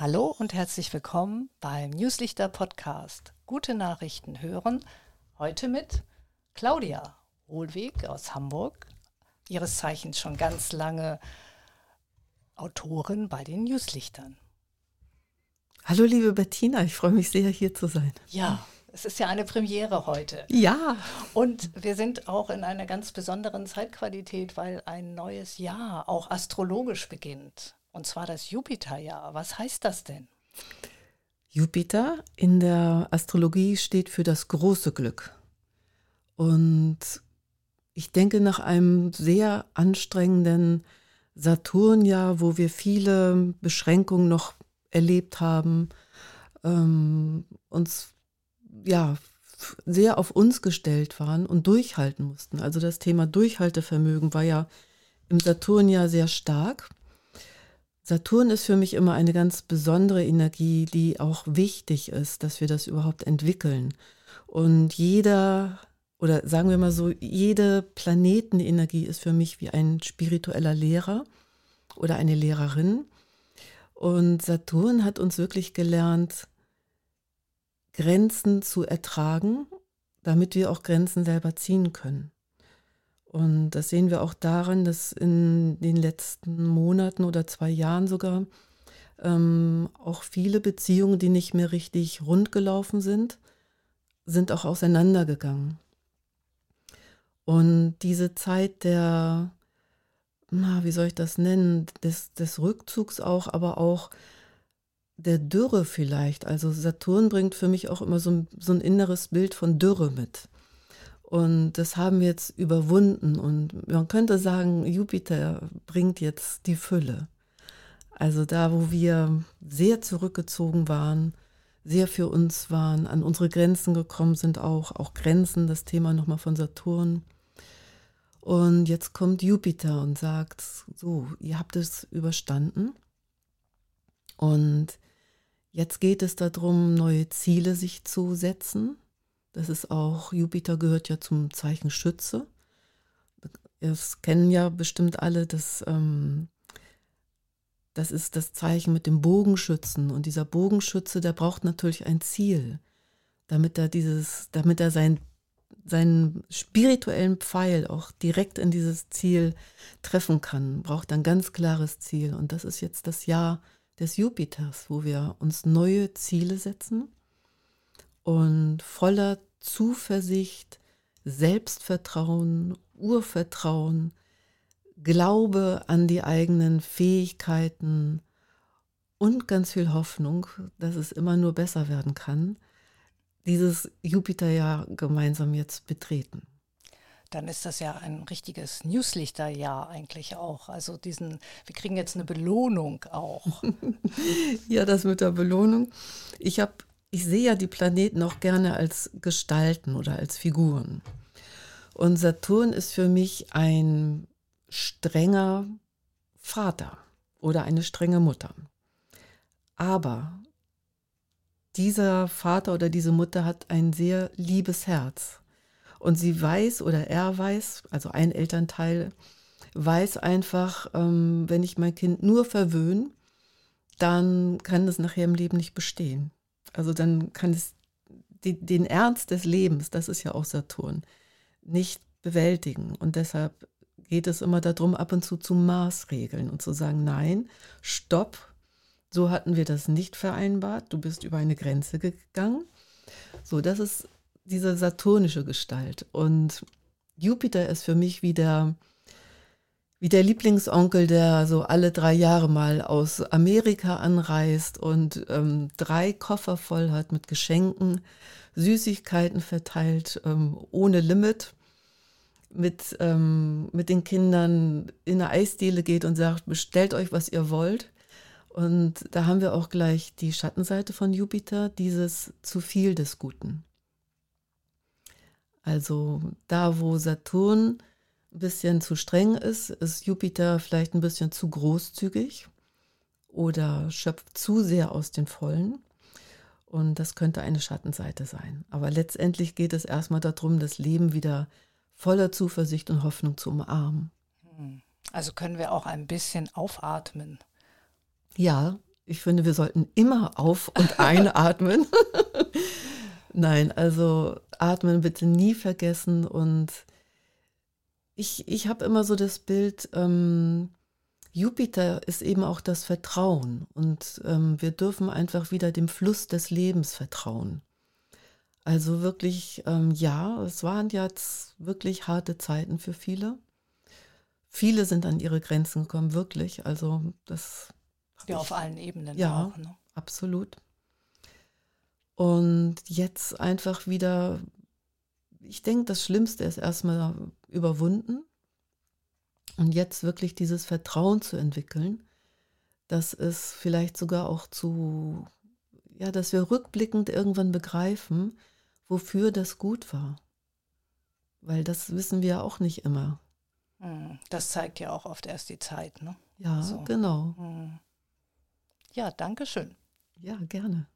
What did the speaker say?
Hallo und herzlich willkommen beim Newslichter Podcast. Gute Nachrichten hören. Heute mit Claudia Hohlweg aus Hamburg, ihres Zeichens schon ganz lange Autorin bei den Newslichtern. Hallo liebe Bettina, ich freue mich sehr hier zu sein. Ja, es ist ja eine Premiere heute. Ja. Und wir sind auch in einer ganz besonderen Zeitqualität, weil ein neues Jahr auch astrologisch beginnt. Und zwar das Jupiterjahr. Was heißt das denn? Jupiter in der Astrologie steht für das große Glück. Und ich denke, nach einem sehr anstrengenden Saturnjahr, wo wir viele Beschränkungen noch erlebt haben, ähm, uns ja sehr auf uns gestellt waren und durchhalten mussten. Also das Thema Durchhaltevermögen war ja im Saturnjahr sehr stark. Saturn ist für mich immer eine ganz besondere Energie, die auch wichtig ist, dass wir das überhaupt entwickeln. Und jeder, oder sagen wir mal so, jede Planetenenergie ist für mich wie ein spiritueller Lehrer oder eine Lehrerin. Und Saturn hat uns wirklich gelernt, Grenzen zu ertragen, damit wir auch Grenzen selber ziehen können. Und das sehen wir auch daran, dass in den letzten Monaten oder zwei Jahren sogar ähm, auch viele Beziehungen, die nicht mehr richtig rund gelaufen sind, sind auch auseinandergegangen. Und diese Zeit der, na, wie soll ich das nennen, des, des Rückzugs auch, aber auch der Dürre vielleicht. Also Saturn bringt für mich auch immer so so ein inneres Bild von Dürre mit. Und das haben wir jetzt überwunden. Und man könnte sagen, Jupiter bringt jetzt die Fülle. Also da, wo wir sehr zurückgezogen waren, sehr für uns waren, an unsere Grenzen gekommen sind auch, auch Grenzen, das Thema nochmal von Saturn. Und jetzt kommt Jupiter und sagt, so, ihr habt es überstanden. Und jetzt geht es darum, neue Ziele sich zu setzen, das ist auch, Jupiter gehört ja zum Zeichen Schütze. Das kennen ja bestimmt alle, dass ähm, das ist das Zeichen mit dem Bogenschützen. Und dieser Bogenschütze, der braucht natürlich ein Ziel, damit er dieses, damit er sein, seinen spirituellen Pfeil auch direkt in dieses Ziel treffen kann, braucht ein ganz klares Ziel. Und das ist jetzt das Jahr des Jupiters, wo wir uns neue Ziele setzen und voller Zuversicht, Selbstvertrauen, Urvertrauen, Glaube an die eigenen Fähigkeiten und ganz viel Hoffnung, dass es immer nur besser werden kann, dieses Jupiterjahr gemeinsam jetzt betreten. Dann ist das ja ein richtiges Newslichterjahr eigentlich auch. Also diesen, wir kriegen jetzt eine Belohnung auch. ja, das mit der Belohnung. Ich habe ich sehe ja die Planeten auch gerne als Gestalten oder als Figuren. Und Saturn ist für mich ein strenger Vater oder eine strenge Mutter. Aber dieser Vater oder diese Mutter hat ein sehr liebes Herz. Und sie weiß oder er weiß, also ein Elternteil, weiß einfach, ähm, wenn ich mein Kind nur verwöhne, dann kann es nachher im Leben nicht bestehen. Also dann kann es die, den Ernst des Lebens, das ist ja auch Saturn, nicht bewältigen. Und deshalb geht es immer darum, ab und zu zu Maßregeln und zu sagen, nein, stopp, so hatten wir das nicht vereinbart, du bist über eine Grenze gegangen. So, das ist diese saturnische Gestalt. Und Jupiter ist für mich wie der, wie der Lieblingsonkel, der so alle drei Jahre mal aus Amerika anreist und ähm, drei Koffer voll hat mit Geschenken, Süßigkeiten verteilt, ähm, ohne Limit, mit, ähm, mit den Kindern in eine Eisdiele geht und sagt, bestellt euch, was ihr wollt. Und da haben wir auch gleich die Schattenseite von Jupiter, dieses zu viel des Guten. Also da, wo Saturn ein bisschen zu streng ist, ist Jupiter vielleicht ein bisschen zu großzügig oder schöpft zu sehr aus den Vollen. Und das könnte eine Schattenseite sein. Aber letztendlich geht es erstmal darum, das Leben wieder voller Zuversicht und Hoffnung zu umarmen. Hm. Also können wir auch ein bisschen aufatmen. Ja, Ich finde, wir sollten immer auf und einatmen. Nein, also atmen bitte nie vergessen. Und ich, ich habe immer so das Bild, ähm, Jupiter ist eben auch das Vertrauen. Und ähm, wir dürfen einfach wieder dem Fluss des Lebens vertrauen. Also wirklich, ähm, ja, es waren jetzt wirklich harte Zeiten für viele. Viele sind an ihre Grenzen gekommen, wirklich. Also das. Ja, ich, auf allen Ebenen. Ja, auch, ne? absolut. Und jetzt einfach wieder, ich denke, das Schlimmste ist erstmal überwunden. Und jetzt wirklich dieses Vertrauen zu entwickeln, dass es vielleicht sogar auch zu, ja, dass wir rückblickend irgendwann begreifen, wofür das gut war. Weil das wissen wir auch nicht immer. Hm, das zeigt ja auch oft erst die Zeit, ne? Ja, so. genau. Hm. Ja, danke schön. Ja, gerne.